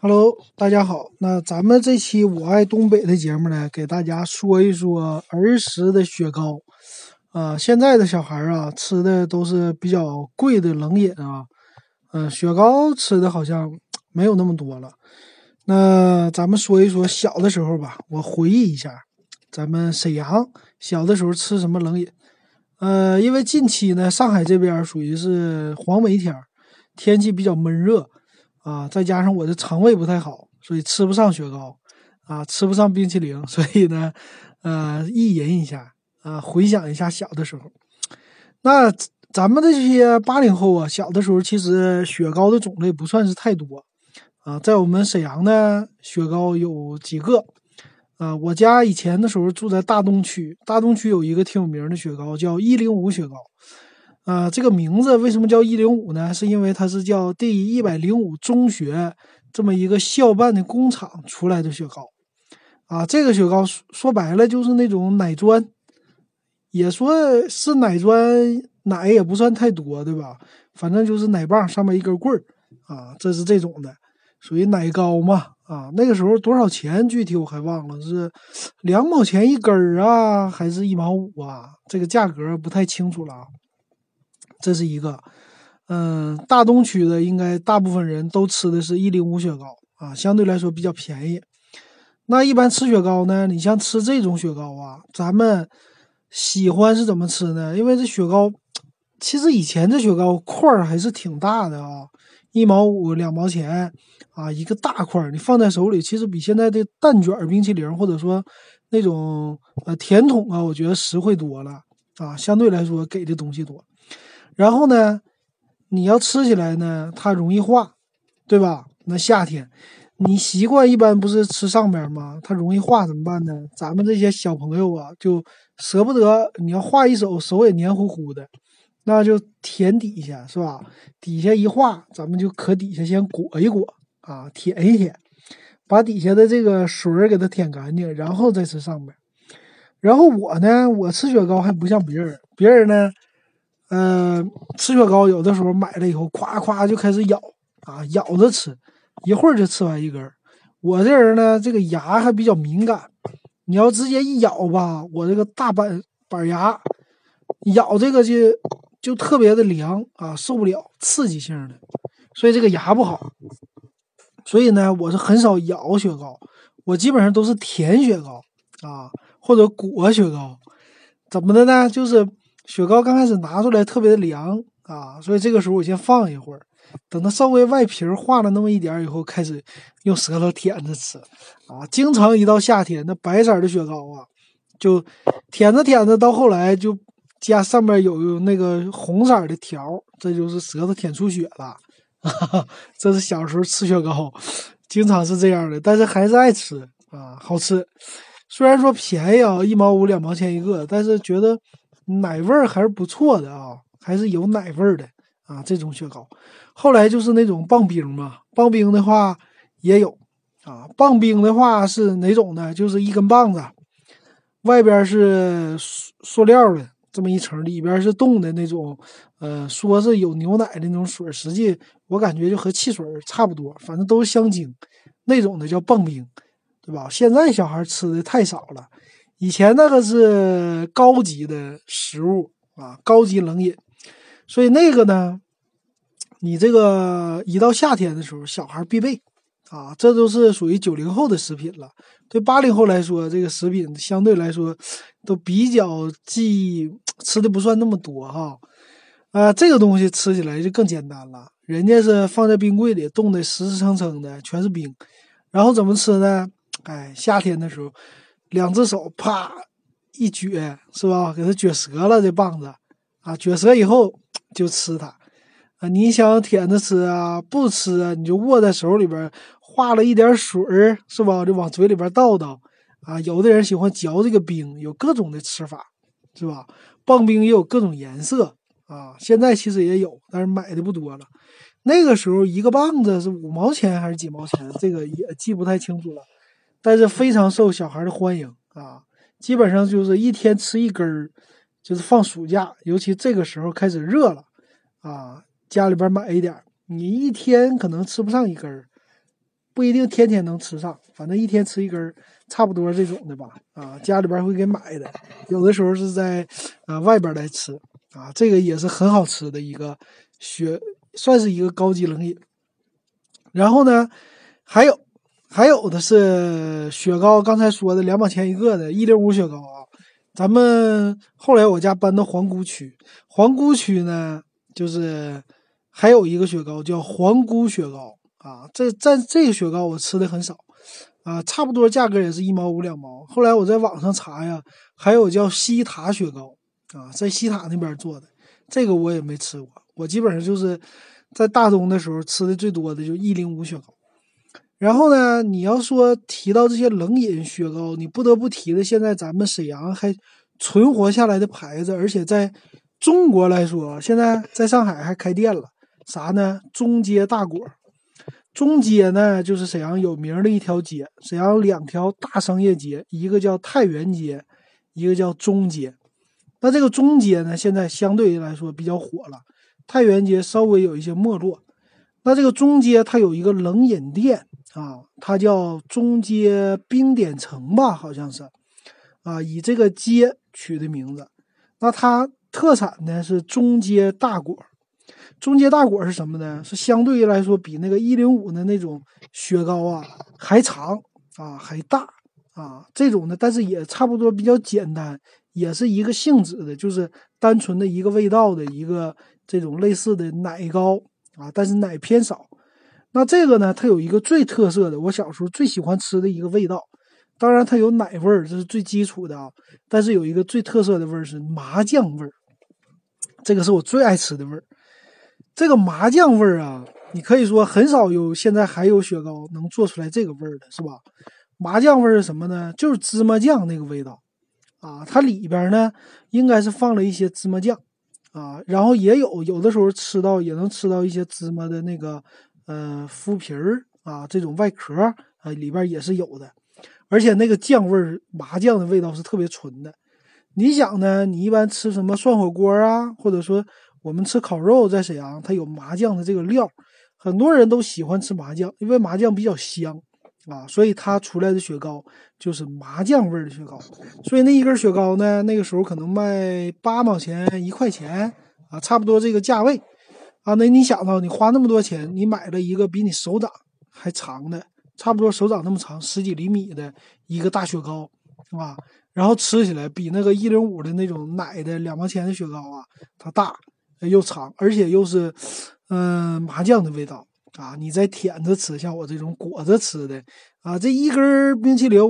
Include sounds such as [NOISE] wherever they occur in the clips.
Hello，大家好。那咱们这期我爱东北的节目呢，给大家说一说儿时的雪糕。啊，现在的小孩啊，吃的都是比较贵的冷饮啊，嗯，雪糕吃的好像没有那么多了。那咱们说一说小的时候吧，我回忆一下，咱们沈阳小的时候吃什么冷饮？呃，因为近期呢，上海这边属于是黄梅天，天气比较闷热。啊，再加上我的肠胃不太好，所以吃不上雪糕，啊，吃不上冰淇淋，所以呢，呃，意淫一下，啊，回想一下小的时候。那咱们这些八零后啊，小的时候其实雪糕的种类不算是太多，啊，在我们沈阳呢，雪糕有几个，啊，我家以前的时候住在大东区，大东区有一个挺有名的雪糕，叫一零五雪糕。啊，这个名字为什么叫一零五呢？是因为它是叫第一百零五中学这么一个校办的工厂出来的雪糕。啊，这个雪糕说说白了就是那种奶砖，也说是奶砖，奶也不算太多，对吧？反正就是奶棒上面一根棍儿，啊，这是这种的，属于奶糕嘛。啊，那个时候多少钱？具体我还忘了，是两毛钱一根儿啊，还是一毛五啊？这个价格不太清楚了。这是一个，嗯，大东区的应该大部分人都吃的是一零五雪糕啊，相对来说比较便宜。那一般吃雪糕呢，你像吃这种雪糕啊，咱们喜欢是怎么吃呢？因为这雪糕，其实以前这雪糕块儿还是挺大的啊，一毛五、两毛钱啊，一个大块儿，你放在手里，其实比现在的蛋卷冰淇淋或者说那种呃甜筒啊，我觉得实惠多了啊，相对来说给的东西多。然后呢，你要吃起来呢，它容易化，对吧？那夏天，你习惯一般不是吃上边吗？它容易化怎么办呢？咱们这些小朋友啊，就舍不得，你要化一手，手也黏糊糊的，那就舔底下，是吧？底下一化，咱们就可底下先裹一裹啊，舔一舔，把底下的这个水儿给它舔干净，然后再吃上边。然后我呢，我吃雪糕还不像别人，别人呢。嗯，吃雪糕有的时候买了以后，夸夸就开始咬啊，咬着吃，一会儿就吃完一根。我这人呢，这个牙还比较敏感，你要直接一咬吧，我这个大板板牙咬这个就就特别的凉啊，受不了刺激性的，所以这个牙不好。所以呢，我是很少咬雪糕，我基本上都是舔雪糕啊，或者裹雪糕。怎么的呢？就是。雪糕刚开始拿出来特别的凉啊，所以这个时候我先放一会儿，等它稍微外皮化了那么一点以后，开始用舌头舔着吃啊。经常一到夏天，那白色的雪糕啊，就舔着舔着，到后来就加上面有那个红色的条，这就是舌头舔出血了。[LAUGHS] 这是小时候吃雪糕，经常是这样的，但是还是爱吃啊，好吃。虽然说便宜啊，一毛五两毛钱一个，但是觉得。奶味儿还是不错的啊，还是有奶味儿的啊。这种雪糕，后来就是那种棒冰嘛。棒冰的话也有啊。棒冰的话是哪种呢？就是一根棒子，外边是塑塑料的这么一层，里边是冻的那种。呃，说是有牛奶的那种水，实际我感觉就和汽水差不多，反正都是香精那种的叫棒冰，对吧？现在小孩吃的太少了。以前那个是高级的食物啊，高级冷饮，所以那个呢，你这个一到夏天的时候，小孩必备啊，这都是属于九零后的食品了。对八零后来说，这个食品相对来说都比较记忆吃的不算那么多哈。啊，这个东西吃起来就更简单了，人家是放在冰柜里冻得实实诚诚的，全是冰，然后怎么吃呢？哎，夏天的时候。两只手啪一撅，是吧？给它撅折了这棒子啊！撅折以后就吃它啊！你想舔着吃啊？不吃啊？你就握在手里边，化了一点水儿，是吧？就往嘴里边倒倒啊！有的人喜欢嚼这个冰，有各种的吃法，是吧？棒冰也有各种颜色啊！现在其实也有，但是买的不多了。那个时候一个棒子是五毛钱还是几毛钱？这个也记不太清楚了。但是非常受小孩的欢迎啊，基本上就是一天吃一根儿，就是放暑假，尤其这个时候开始热了啊，家里边买一点，你一天可能吃不上一根儿，不一定天天能吃上，反正一天吃一根儿，差不多这种的吧。啊，家里边会给买的，有的时候是在啊外边来吃啊，这个也是很好吃的一个雪，算是一个高级冷饮。然后呢，还有还有的是雪糕，刚才说的两毛钱一个的，一零五雪糕啊。咱们后来我家搬到皇姑区，皇姑区呢，就是还有一个雪糕叫皇姑雪糕啊。这在这个雪糕我吃的很少啊，差不多价格也是一毛五两毛。后来我在网上查呀，还有叫西塔雪糕啊，在西塔那边做的，这个我也没吃过。我基本上就是在大东的时候吃的最多的就一零五雪糕。然后呢，你要说提到这些冷饮雪糕，你不得不提的，现在咱们沈阳还存活下来的牌子，而且在中国来说，现在在上海还开店了。啥呢？中街大果。中街呢，就是沈阳有名的一条街。沈阳两条大商业街，一个叫太原街，一个叫中街。那这个中街呢，现在相对来说比较火了。太原街稍微有一些没落。那这个中街它有一个冷饮店。啊，它叫中街冰点城吧，好像是，啊，以这个街取的名字。那它特产呢是中街大果，中街大果是什么呢？是相对于来说比那个一零五的那种雪糕啊还长啊还大啊这种的，但是也差不多比较简单，也是一个性质的，就是单纯的一个味道的一个这种类似的奶糕啊，但是奶偏少。那这个呢？它有一个最特色的，我小时候最喜欢吃的一个味道。当然，它有奶味儿，这是最基础的啊。但是有一个最特色的味儿是麻酱味儿，这个是我最爱吃的味儿。这个麻酱味儿啊，你可以说很少有现在还有雪糕能做出来这个味儿的，是吧？麻酱味儿是什么呢？就是芝麻酱那个味道啊。它里边呢应该是放了一些芝麻酱啊，然后也有有的时候吃到也能吃到一些芝麻的那个。呃，麸皮儿啊，这种外壳啊，里边也是有的，而且那个酱味儿，麻酱的味道是特别纯的。你想呢？你一般吃什么涮火锅啊，或者说我们吃烤肉，在沈阳它有麻酱的这个料，很多人都喜欢吃麻酱，因为麻酱比较香啊，所以它出来的雪糕就是麻酱味儿的雪糕。所以那一根雪糕呢，那个时候可能卖八毛钱一块钱啊，差不多这个价位。啊，那你想到你花那么多钱，你买了一个比你手掌还长的，差不多手掌那么长，十几厘米的一个大雪糕，是吧，然后吃起来比那个一零五的那种奶的两毛钱的雪糕啊，它大又长，而且又是，嗯，麻酱的味道啊，你再舔着吃，像我这种裹着吃的啊，这一根冰淇淋。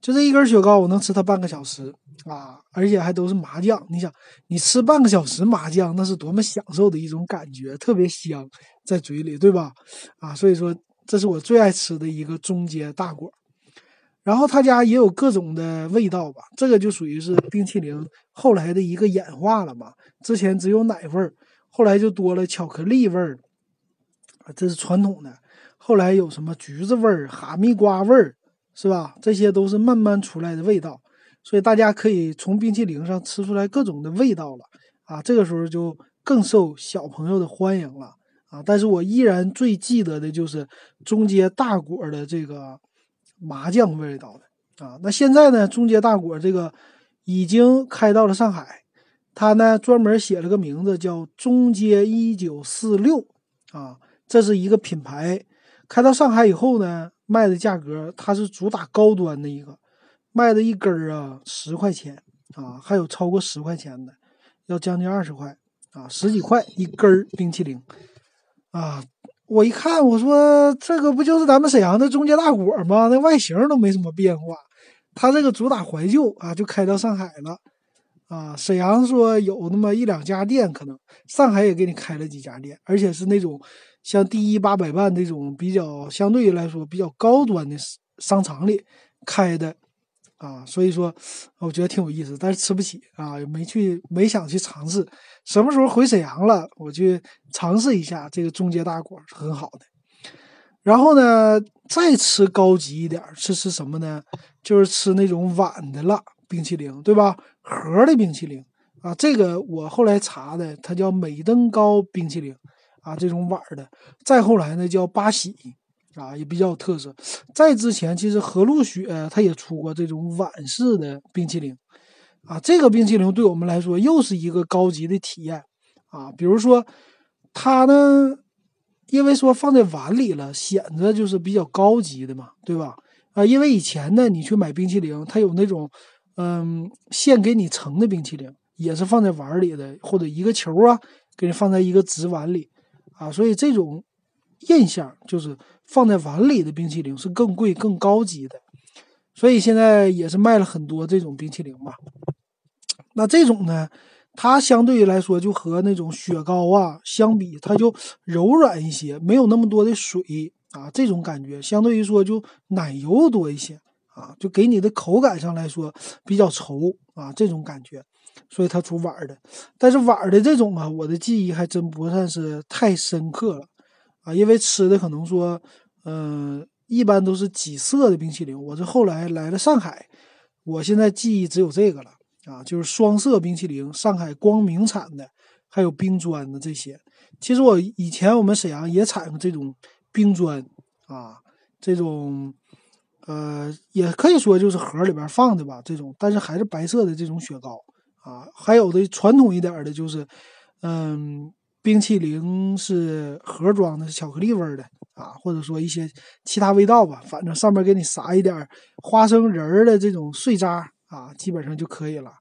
就这一根雪糕，我能吃它半个小时啊！而且还都是麻酱。你想，你吃半个小时麻酱，那是多么享受的一种感觉，特别香，在嘴里，对吧？啊，所以说这是我最爱吃的一个中街大果。然后他家也有各种的味道吧，这个就属于是冰淇淋后来的一个演化了嘛。之前只有奶味儿，后来就多了巧克力味儿，这是传统的。后来有什么橘子味儿、哈密瓜味儿。是吧？这些都是慢慢出来的味道，所以大家可以从冰淇淋上吃出来各种的味道了啊！这个时候就更受小朋友的欢迎了啊！但是我依然最记得的就是中街大果的这个麻酱味道的啊！那现在呢，中街大果这个已经开到了上海，它呢专门写了个名字叫中街一九四六啊，这是一个品牌，开到上海以后呢。卖的价格，它是主打高端的一个，卖的一根儿啊十块钱啊，还有超过十块钱的，要将近二十块啊，十几块一根儿冰淇淋啊！我一看，我说这个不就是咱们沈阳的中街大果吗？那外形都没什么变化。它这个主打怀旧啊，就开到上海了啊。沈阳说有那么一两家店，可能上海也给你开了几家店，而且是那种。像第一八百万这种比较相对于来说比较高端的商场里开的啊，所以说我觉得挺有意思，但是吃不起啊，没去没想去尝试。什么时候回沈阳了，我去尝试一下这个中街大果是很好的。然后呢，再吃高级一点，吃吃什么呢？就是吃那种碗的了冰淇淋，对吧？盒的冰淇淋啊，这个我后来查的，它叫美登高冰淇淋。啊，这种碗的，再后来呢叫八喜，啊，也比较有特色。在之前，其实和路雪它也出过这种碗式的冰淇淋，啊，这个冰淇淋对我们来说又是一个高级的体验啊。比如说，它呢，因为说放在碗里了，显得就是比较高级的嘛，对吧？啊，因为以前呢，你去买冰淇淋，它有那种嗯现给你盛的冰淇淋，也是放在碗里的，或者一个球啊，给你放在一个纸碗里。啊，所以这种印象就是放在碗里的冰淇淋是更贵、更高级的，所以现在也是卖了很多这种冰淇淋吧。那这种呢，它相对于来说就和那种雪糕啊相比，它就柔软一些，没有那么多的水啊，这种感觉相对于说就奶油多一些啊，就给你的口感上来说比较稠啊，这种感觉。所以它出碗的，但是碗的这种啊，我的记忆还真不算是太深刻了啊，因为吃的可能说，嗯，一般都是几色的冰淇淋。我这后来来了上海，我现在记忆只有这个了啊，就是双色冰淇淋，上海光明产的，还有冰砖的这些。其实我以前我们沈阳也产过这种冰砖啊，这种呃，也可以说就是盒里边放的吧，这种，但是还是白色的这种雪糕。啊，还有的传统一点的，就是，嗯，冰淇淋是盒装的，是巧克力味的啊，或者说一些其他味道吧，反正上面给你撒一点花生仁儿的这种碎渣啊，基本上就可以了。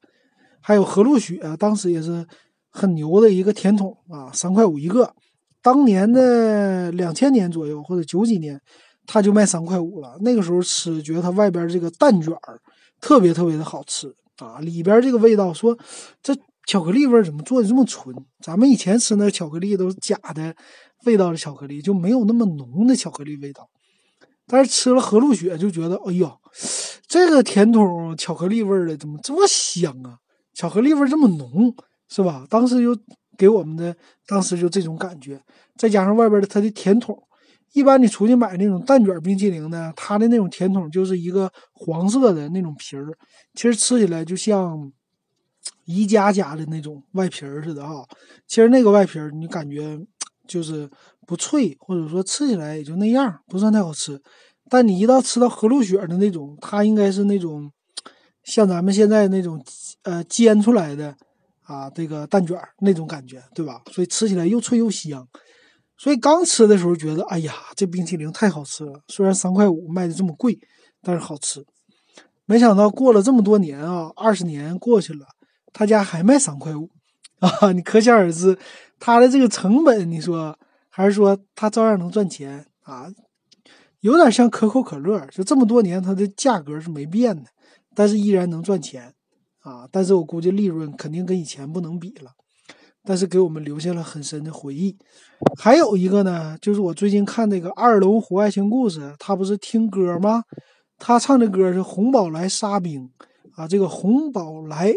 还有和路雪，当时也是很牛的一个甜筒啊，三块五一个。当年的两千年左右或者九几年，它就卖三块五了。那个时候吃，觉得它外边这个蛋卷儿特别特别的好吃。啊，里边这个味道，说这巧克力味怎么做的这么纯？咱们以前吃那巧克力都是假的味道的巧克力，就没有那么浓的巧克力味道。但是吃了和路雪就觉得，哎呦，这个甜筒巧克力味的怎么这么香啊？巧克力味这么浓，是吧？当时就给我们的当时就这种感觉，再加上外边的它的甜筒。一般你出去买那种蛋卷冰淇淋呢，它的那种甜筒就是一个黄色的那种皮儿，其实吃起来就像宜家家的那种外皮儿似的啊。其实那个外皮儿你感觉就是不脆，或者说吃起来也就那样，不算太好吃。但你一到吃到和路雪的那种，它应该是那种像咱们现在那种呃煎出来的啊这个蛋卷那种感觉，对吧？所以吃起来又脆又香。所以刚吃的时候觉得，哎呀，这冰淇淋太好吃了。虽然三块五卖的这么贵，但是好吃。没想到过了这么多年啊，二十年过去了，他家还卖三块五 [LAUGHS] 啊！你可想而知，他的这个成本，你说还是说他照样能赚钱啊？有点像可口可乐，就这么多年它的价格是没变的，但是依然能赚钱啊！但是我估计利润肯定跟以前不能比了。但是给我们留下了很深的回忆。还有一个呢，就是我最近看那个《二龙湖爱情故事》，他不是听歌吗？他唱的歌是红宝来沙冰啊。这个红宝来，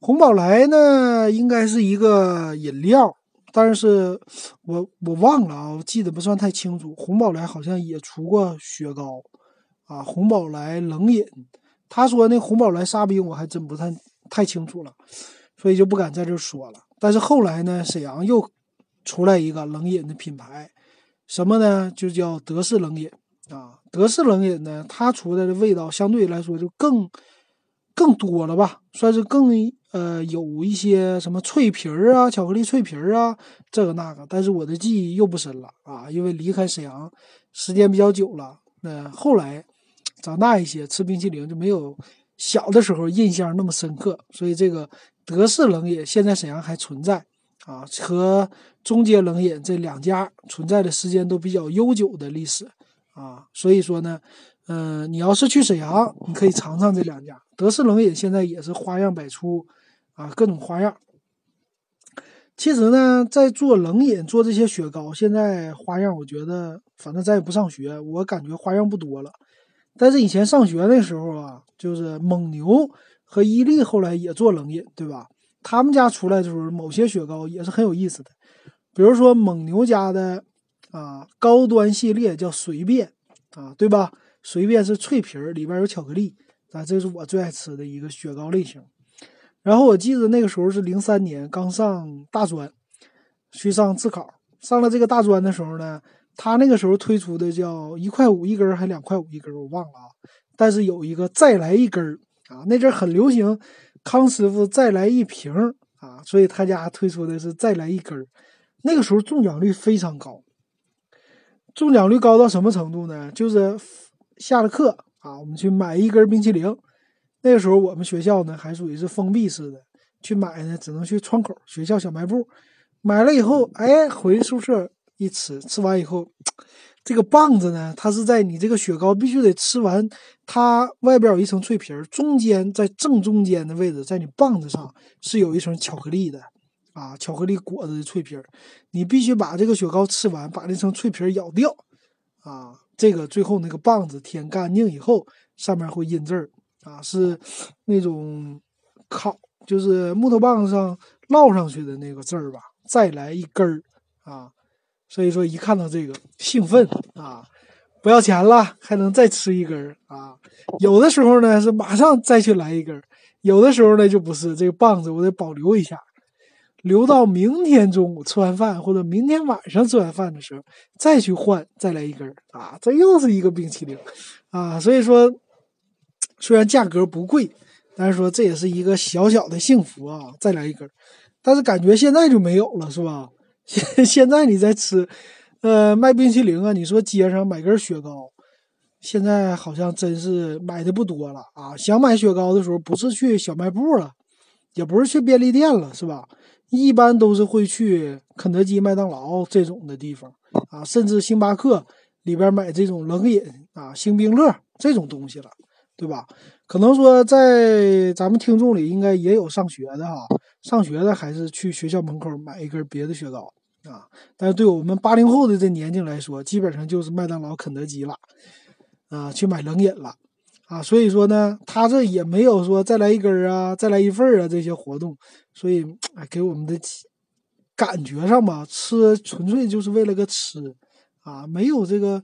红宝来呢，应该是一个饮料，但是我我忘了啊，我记得不算太清楚。红宝来好像也出过雪糕啊，红宝来冷饮。他说那红宝来沙冰，我还真不太太清楚了，所以就不敢在这说了。但是后来呢，沈阳又出来一个冷饮的品牌，什么呢？就叫德式冷饮啊。德式冷饮呢，它出来的味道相对来说就更更多了吧，算是更呃有一些什么脆皮儿啊、巧克力脆皮儿啊，这个那个。但是我的记忆又不深了啊，因为离开沈阳时间比较久了。那后来长大一些，吃冰淇淋就没有小的时候印象那么深刻，所以这个。德式冷饮现在沈阳还存在啊，和中街冷饮这两家存在的时间都比较悠久的历史啊，所以说呢，嗯，你要是去沈阳，你可以尝尝这两家德式冷饮，现在也是花样百出啊，各种花样。其实呢，在做冷饮做这些雪糕，现在花样我觉得，反正咱也不上学，我感觉花样不多了。但是以前上学那时候啊，就是蒙牛。和伊利后来也做冷饮，对吧？他们家出来的时候，某些雪糕也是很有意思的，比如说蒙牛家的啊高端系列叫随便啊，对吧？随便是脆皮儿，里边有巧克力啊，这是我最爱吃的一个雪糕类型。然后我记得那个时候是零三年刚上大专，去上自考，上了这个大专的时候呢，他那个时候推出的叫一块五一根儿还两块五一根儿我忘了啊。但是有一个再来一根儿啊，那阵很流行，康师傅再来一瓶啊，所以他家推出的是再来一根那个时候中奖率非常高，中奖率高到什么程度呢？就是下了课啊，我们去买一根冰淇淋。那个时候我们学校呢还属于是封闭式的，去买呢只能去窗口学校小卖部买了以后，哎，回宿舍一吃，吃完以后，这个棒子呢，它是在你这个雪糕必须得吃完，它外边有一层脆皮儿，中间在正中间的位置，在你棒子上是有一层巧克力的啊，巧克力裹着的脆皮儿，你必须把这个雪糕吃完，把那层脆皮儿咬掉啊，这个最后那个棒子舔干净以后，上面会印字儿。啊，是那种烤，就是木头棒子上烙上去的那个字儿吧？再来一根儿啊！所以说一看到这个兴奋啊，不要钱了还能再吃一根儿啊！有的时候呢是马上再去来一根儿，有的时候呢就不是这个棒子，我得保留一下，留到明天中午吃完饭或者明天晚上吃完饭的时候再去换，再来一根儿啊！这又是一个冰淇淋啊！所以说。虽然价格不贵，但是说这也是一个小小的幸福啊！再来一根，但是感觉现在就没有了，是吧？现 [LAUGHS] 现在你在吃，呃，卖冰淇淋啊，你说街上买根雪糕，现在好像真是买的不多了啊！想买雪糕的时候，不是去小卖部了，也不是去便利店了，是吧？一般都是会去肯德基、麦当劳这种的地方啊，甚至星巴克里边买这种冷饮啊、星冰乐这种东西了。对吧？可能说在咱们听众里，应该也有上学的哈。上学的还是去学校门口买一根别的雪糕啊。但是对我们八零后的这年龄来说，基本上就是麦当劳、肯德基了啊，去买冷饮了啊。所以说呢，他这也没有说再来一根啊，再来一份啊这些活动。所以，给我们的感觉上吧，吃纯粹就是为了个吃。啊，没有这个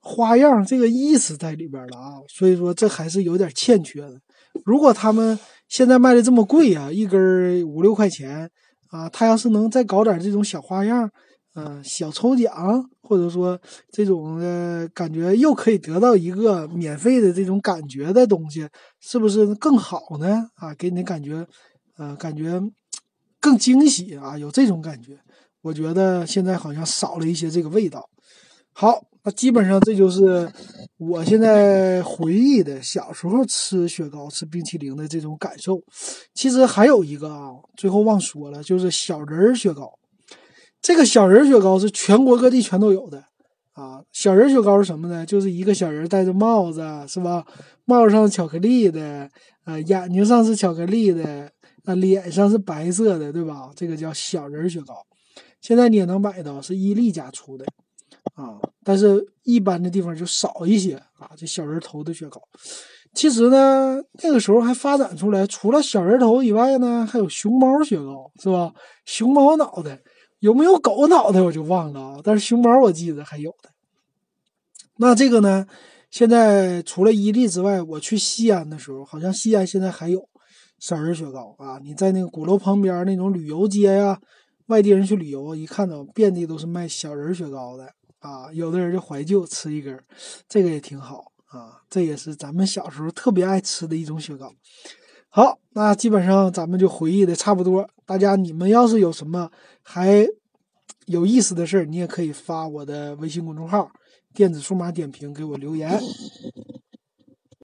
花样，这个意思在里边了啊，所以说这还是有点欠缺的。如果他们现在卖的这么贵啊，一根五六块钱啊，他要是能再搞点这种小花样，嗯，小抽奖，或者说这种的感觉，又可以得到一个免费的这种感觉的东西，是不是更好呢？啊，给你感觉，呃，感觉更惊喜啊，有这种感觉。我觉得现在好像少了一些这个味道。好，那基本上这就是我现在回忆的小时候吃雪糕、吃冰淇淋的这种感受。其实还有一个啊，最后忘说了，就是小人儿雪糕。这个小人儿雪糕是全国各地全都有的啊。小人儿雪糕是什么呢？就是一个小人戴着帽子，是吧？帽上巧克力的，呃，眼睛上是巧克力的，啊，脸上是白色的，对吧？这个叫小人儿雪糕。现在你也能买到，是伊利家出的。啊，但是一般的地方就少一些啊。这小人头的雪糕，其实呢，那个时候还发展出来，除了小人头以外呢，还有熊猫雪糕，是吧？熊猫脑袋有没有狗脑袋我就忘了啊。但是熊猫我记得还有的。那这个呢，现在除了伊利之外，我去西安的时候，好像西安现在还有小人雪糕啊。你在那个鼓楼旁边那种旅游街呀，外地人去旅游，一看到遍地都是卖小人雪糕的。啊，有的人就怀旧吃一根，这个也挺好啊。这也是咱们小时候特别爱吃的一种雪糕。好，那基本上咱们就回忆的差不多。大家你们要是有什么还有意思的事儿，你也可以发我的微信公众号“电子数码点评”给我留言。